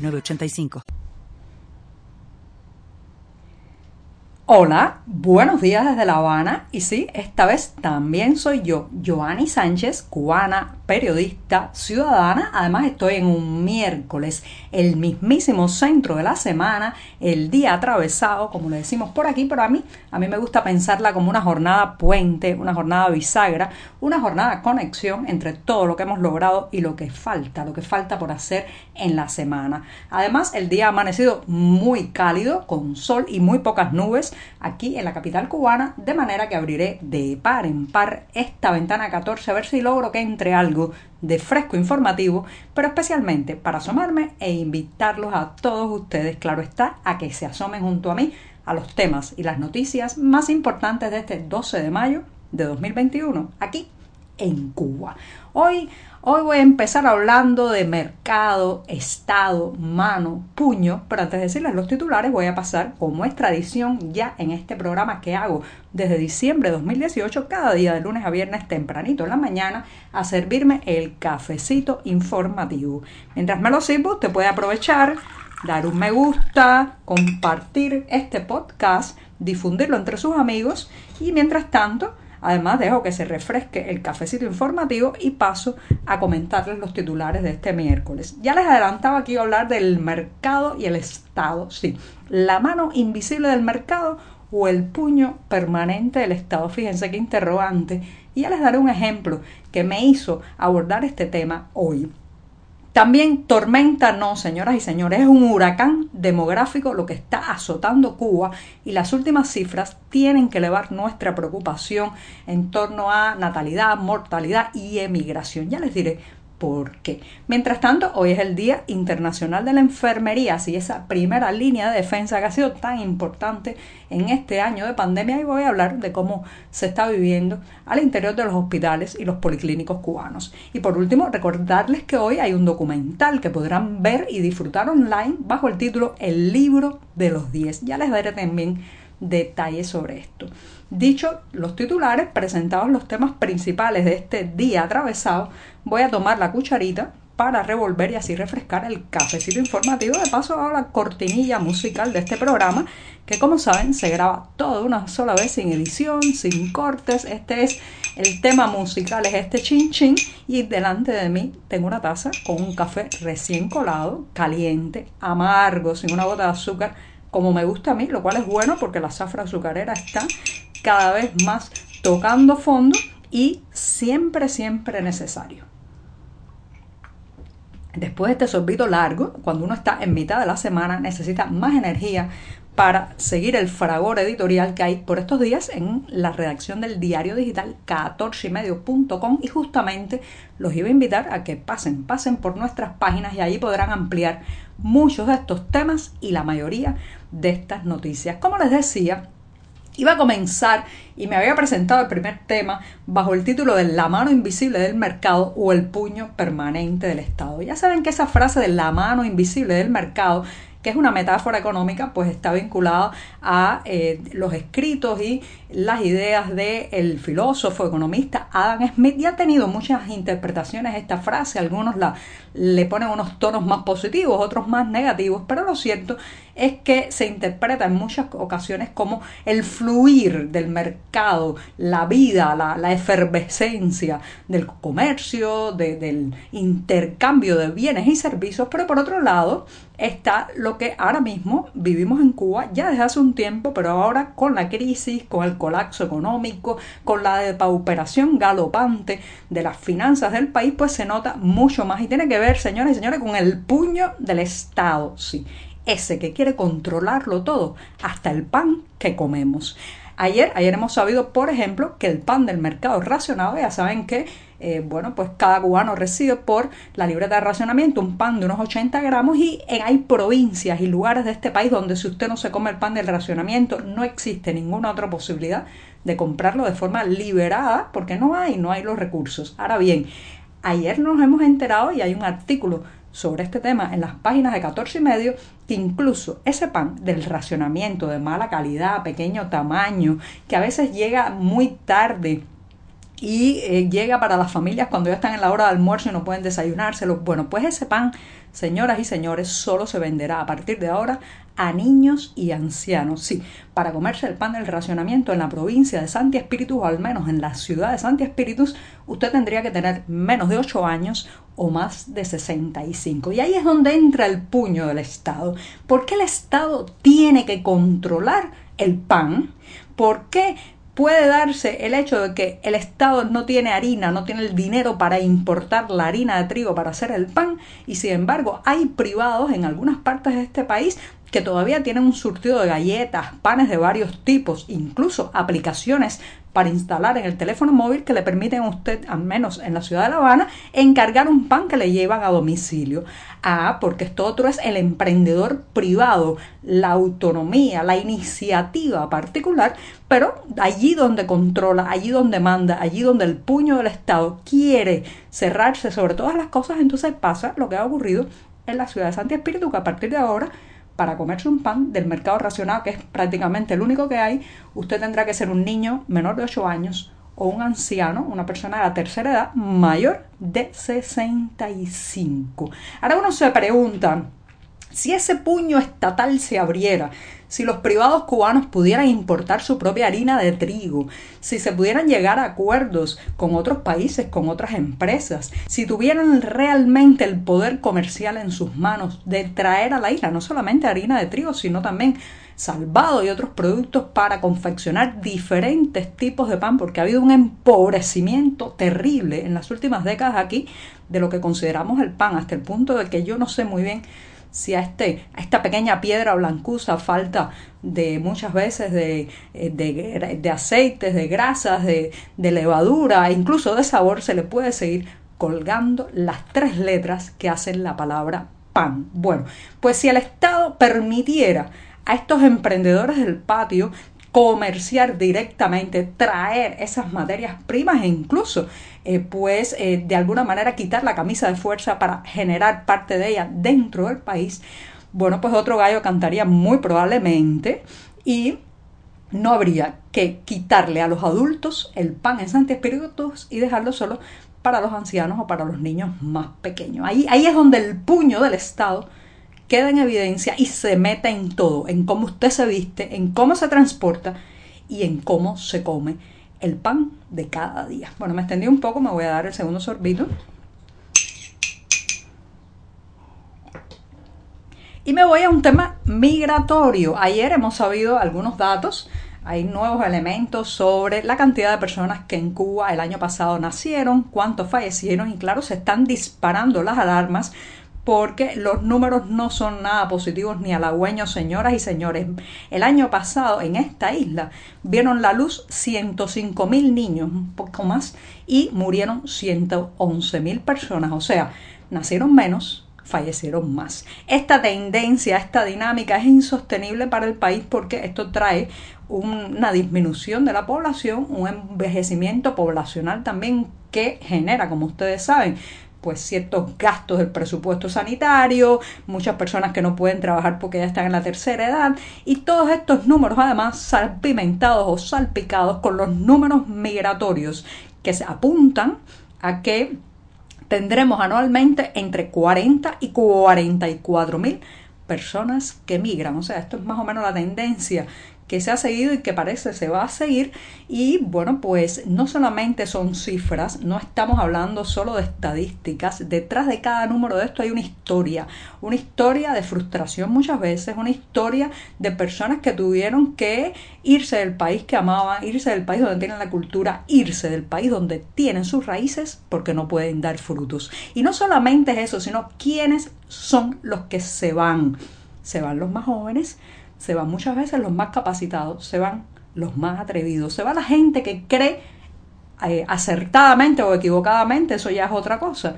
985. Hola, buenos días desde La Habana y sí, esta vez también soy yo, Joanny Sánchez, cubana, periodista, ciudadana. Además estoy en un miércoles, el mismísimo centro de la semana, el día atravesado, como le decimos por aquí, pero a mí, a mí me gusta pensarla como una jornada puente, una jornada bisagra, una jornada conexión entre todo lo que hemos logrado y lo que falta, lo que falta por hacer en la semana. Además, el día ha amanecido muy cálido, con sol y muy pocas nubes aquí en la capital cubana, de manera que abriré de par en par esta ventana 14 a ver si logro que entre algo de fresco informativo, pero especialmente para asomarme e invitarlos a todos ustedes, claro está, a que se asomen junto a mí a los temas y las noticias más importantes de este 12 de mayo de 2021, aquí en Cuba. Hoy Hoy voy a empezar hablando de mercado, estado, mano, puño, pero antes de decirles los titulares voy a pasar, como es tradición ya en este programa que hago desde diciembre de 2018, cada día de lunes a viernes tempranito en la mañana, a servirme el cafecito informativo. Mientras me lo sirvo, usted puede aprovechar, dar un me gusta, compartir este podcast, difundirlo entre sus amigos y mientras tanto, Además, dejo que se refresque el cafecito informativo y paso a comentarles los titulares de este miércoles. Ya les adelantaba aquí hablar del mercado y el Estado. Sí, la mano invisible del mercado o el puño permanente del Estado. Fíjense qué interrogante. Y ya les daré un ejemplo que me hizo abordar este tema hoy. También tormenta no, señoras y señores, es un huracán demográfico lo que está azotando Cuba y las últimas cifras tienen que elevar nuestra preocupación en torno a natalidad, mortalidad y emigración. Ya les diré por qué. Mientras tanto, hoy es el Día Internacional de la Enfermería, así esa primera línea de defensa que ha sido tan importante en este año de pandemia y voy a hablar de cómo se está viviendo al interior de los hospitales y los policlínicos cubanos. Y por último, recordarles que hoy hay un documental que podrán ver y disfrutar online bajo el título El libro de los 10. Ya les daré también detalles sobre esto. Dicho los titulares, presentados los temas principales de este día atravesado, voy a tomar la cucharita para revolver y así refrescar el cafecito informativo. De paso a la cortinilla musical de este programa, que como saben se graba todo una sola vez sin edición, sin cortes. Este es el tema musical, es este chin chin. Y delante de mí tengo una taza con un café recién colado, caliente, amargo, sin una gota de azúcar como me gusta a mí, lo cual es bueno porque la zafra azucarera está cada vez más tocando fondo y siempre, siempre necesario. Después de este sorbito largo, cuando uno está en mitad de la semana, necesita más energía para seguir el fragor editorial que hay por estos días en la redacción del diario digital 14ymedio.com y justamente los iba a invitar a que pasen, pasen por nuestras páginas y allí podrán ampliar muchos de estos temas y la mayoría de estas noticias. Como les decía, iba a comenzar y me había presentado el primer tema bajo el título de La mano invisible del mercado o el puño permanente del Estado. Ya saben que esa frase de la mano invisible del mercado que es una metáfora económica, pues está vinculada a eh, los escritos y las ideas del filósofo economista Adam Smith y ha tenido muchas interpretaciones. Esta frase, algunos la, le ponen unos tonos más positivos, otros más negativos, pero lo cierto es que se interpreta en muchas ocasiones como el fluir del mercado, la vida, la, efervescencia del comercio, del intercambio de bienes y servicios, pero por otro lado está lo que ahora mismo vivimos en Cuba ya desde hace un tiempo, pero ahora con la crisis, con el colapso económico, con la depauperación galopante de las finanzas del país, pues se nota mucho más y tiene que ver, señores y señores, con el puño del Estado, sí, ese que quiere controlarlo todo, hasta el pan que comemos. Ayer, ayer hemos sabido, por ejemplo, que el pan del mercado racionado, ya saben que eh, bueno, pues cada cubano recibe por la libreta de racionamiento un pan de unos 80 gramos y hay provincias y lugares de este país donde si usted no se come el pan del racionamiento no existe ninguna otra posibilidad de comprarlo de forma liberada porque no hay, no hay los recursos. Ahora bien, ayer nos hemos enterado y hay un artículo sobre este tema en las páginas de 14 y medio que incluso ese pan del racionamiento de mala calidad, pequeño tamaño, que a veces llega muy tarde y eh, llega para las familias cuando ya están en la hora de almuerzo y no pueden desayunárselo. Bueno, pues ese pan, señoras y señores, solo se venderá a partir de ahora a niños y ancianos. Sí, para comerse el pan del racionamiento en la provincia de Santi Espíritus o al menos en la ciudad de Santi Espíritus, usted tendría que tener menos de 8 años o más de 65. Y ahí es donde entra el puño del Estado. ¿Por qué el Estado tiene que controlar el pan? ¿Por qué puede darse el hecho de que el Estado no tiene harina, no tiene el dinero para importar la harina de trigo para hacer el pan y sin embargo hay privados en algunas partes de este país que todavía tienen un surtido de galletas, panes de varios tipos, incluso aplicaciones para instalar en el teléfono móvil que le permiten a usted, al menos en la ciudad de La Habana, encargar un pan que le llevan a domicilio. Ah, porque esto otro es el emprendedor privado, la autonomía, la iniciativa particular, pero allí donde controla, allí donde manda, allí donde el puño del Estado quiere cerrarse sobre todas las cosas, entonces pasa lo que ha ocurrido en la ciudad de Santi Espíritu, que a partir de ahora para comerse un pan del mercado racional, que es prácticamente el único que hay, usted tendrá que ser un niño menor de 8 años o un anciano, una persona de la tercera edad, mayor de 65. Ahora uno se pregunta, si ese puño estatal se abriera, si los privados cubanos pudieran importar su propia harina de trigo, si se pudieran llegar a acuerdos con otros países, con otras empresas, si tuvieran realmente el poder comercial en sus manos de traer a la isla no solamente harina de trigo, sino también salvado y otros productos para confeccionar diferentes tipos de pan, porque ha habido un empobrecimiento terrible en las últimas décadas aquí de lo que consideramos el pan, hasta el punto de que yo no sé muy bien si a, este, a esta pequeña piedra blancuza falta de muchas veces de, eh, de, de aceites, de grasas, de, de levadura, incluso de sabor, se le puede seguir colgando las tres letras que hacen la palabra pan. Bueno, pues si el Estado permitiera a estos emprendedores del patio comerciar directamente, traer esas materias primas e incluso eh, pues eh, de alguna manera quitar la camisa de fuerza para generar parte de ella dentro del país, bueno, pues otro gallo cantaría muy probablemente y no habría que quitarle a los adultos el pan en Santi Espíritus y dejarlo solo para los ancianos o para los niños más pequeños. Ahí, ahí es donde el puño del Estado queda en evidencia y se mete en todo, en cómo usted se viste, en cómo se transporta y en cómo se come el pan de cada día. Bueno, me extendí un poco, me voy a dar el segundo sorbito. Y me voy a un tema migratorio. Ayer hemos sabido algunos datos, hay nuevos elementos sobre la cantidad de personas que en Cuba el año pasado nacieron, cuántos fallecieron y claro, se están disparando las alarmas porque los números no son nada positivos ni halagüeños, señoras y señores. El año pasado en esta isla vieron la luz 105 mil niños, un poco más, y murieron 111 mil personas. O sea, nacieron menos, fallecieron más. Esta tendencia, esta dinámica es insostenible para el país porque esto trae una disminución de la población, un envejecimiento poblacional también que genera, como ustedes saben, pues ciertos gastos del presupuesto sanitario, muchas personas que no pueden trabajar porque ya están en la tercera edad y todos estos números además salpimentados o salpicados con los números migratorios que se apuntan a que tendremos anualmente entre 40 y 44 mil personas que migran. O sea, esto es más o menos la tendencia que se ha seguido y que parece se va a seguir. Y bueno, pues no solamente son cifras, no estamos hablando solo de estadísticas, detrás de cada número de esto hay una historia, una historia de frustración muchas veces, una historia de personas que tuvieron que irse del país que amaban, irse del país donde tienen la cultura, irse del país donde tienen sus raíces porque no pueden dar frutos. Y no solamente es eso, sino quiénes son los que se van. Se van los más jóvenes, se van muchas veces los más capacitados, se van los más atrevidos, se va la gente que cree eh, acertadamente o equivocadamente, eso ya es otra cosa,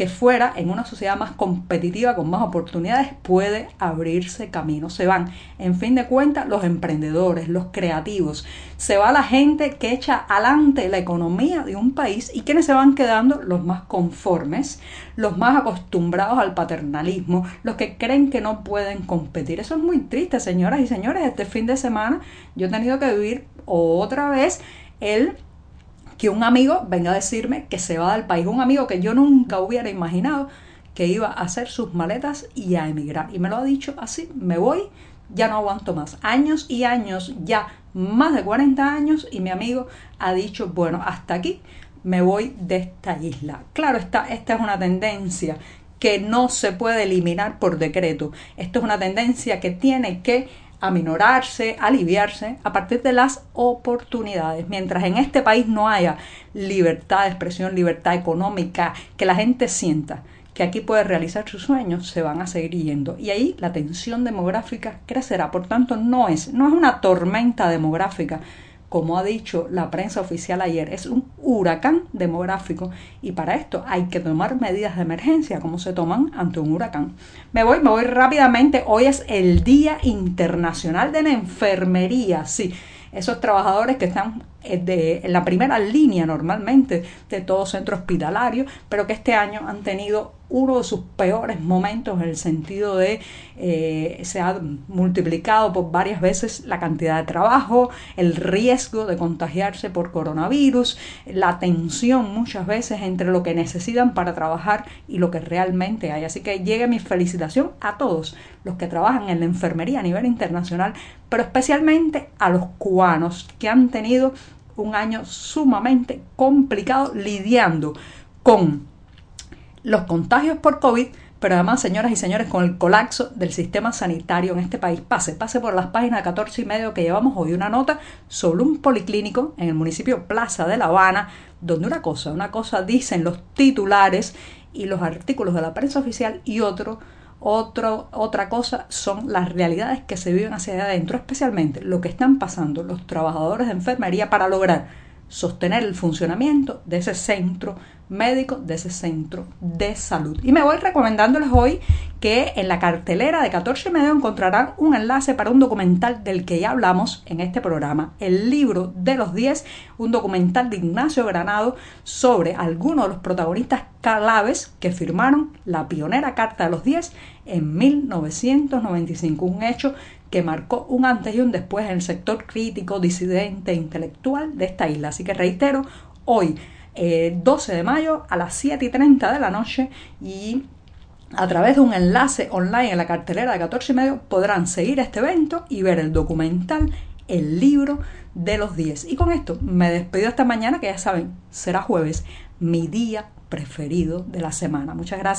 que fuera en una sociedad más competitiva, con más oportunidades, puede abrirse camino. Se van, en fin de cuentas, los emprendedores, los creativos. Se va la gente que echa adelante la economía de un país y quienes se van quedando los más conformes, los más acostumbrados al paternalismo, los que creen que no pueden competir. Eso es muy triste, señoras y señores. Este fin de semana yo he tenido que vivir otra vez el que un amigo venga a decirme que se va del país, un amigo que yo nunca hubiera imaginado que iba a hacer sus maletas y a emigrar. Y me lo ha dicho así, me voy, ya no aguanto más. Años y años, ya más de 40 años, y mi amigo ha dicho, bueno, hasta aquí me voy de esta isla. Claro, esta, esta es una tendencia que no se puede eliminar por decreto. Esto es una tendencia que tiene que aminorarse, aliviarse a partir de las oportunidades. Mientras en este país no haya libertad de expresión, libertad económica, que la gente sienta que aquí puede realizar sus sueños, se van a seguir yendo. Y ahí la tensión demográfica crecerá. Por tanto, no es, no es una tormenta demográfica, como ha dicho la prensa oficial ayer, es un huracán demográfico y para esto hay que tomar medidas de emergencia como se toman ante un huracán. Me voy, me voy rápidamente. Hoy es el Día Internacional de la Enfermería. Sí, esos trabajadores que están eh, de, en la primera línea normalmente de todo centro hospitalario, pero que este año han tenido uno de sus peores momentos en el sentido de eh, se ha multiplicado por varias veces la cantidad de trabajo, el riesgo de contagiarse por coronavirus, la tensión muchas veces entre lo que necesitan para trabajar y lo que realmente hay. Así que llegue mi felicitación a todos los que trabajan en la enfermería a nivel internacional, pero especialmente a los cubanos que han tenido un año sumamente complicado lidiando con los contagios por COVID, pero además, señoras y señores, con el colapso del sistema sanitario en este país. Pase, pase por las páginas 14 y medio que llevamos hoy una nota sobre un policlínico en el municipio Plaza de La Habana, donde una cosa, una cosa dicen los titulares y los artículos de la prensa oficial y otro otro, otra cosa son las realidades que se viven hacia adentro, especialmente lo que están pasando los trabajadores de enfermería para lograr sostener el funcionamiento de ese centro médico, de ese centro de salud. Y me voy recomendándoles hoy que en la cartelera de 14 y medio encontrarán un enlace para un documental del que ya hablamos en este programa, el libro de los 10, un documental de Ignacio Granado sobre algunos de los protagonistas claves que firmaron la pionera Carta de los 10 en 1995, un hecho que marcó un antes y un después en el sector crítico, disidente, intelectual de esta isla. Así que reitero, hoy, 12 eh, de mayo, a las 7 y 30 de la noche, y a través de un enlace online en la cartelera de 14 y medio, podrán seguir este evento y ver el documental, el libro de los 10. Y con esto me despido esta mañana, que ya saben, será jueves, mi día preferido de la semana. Muchas gracias.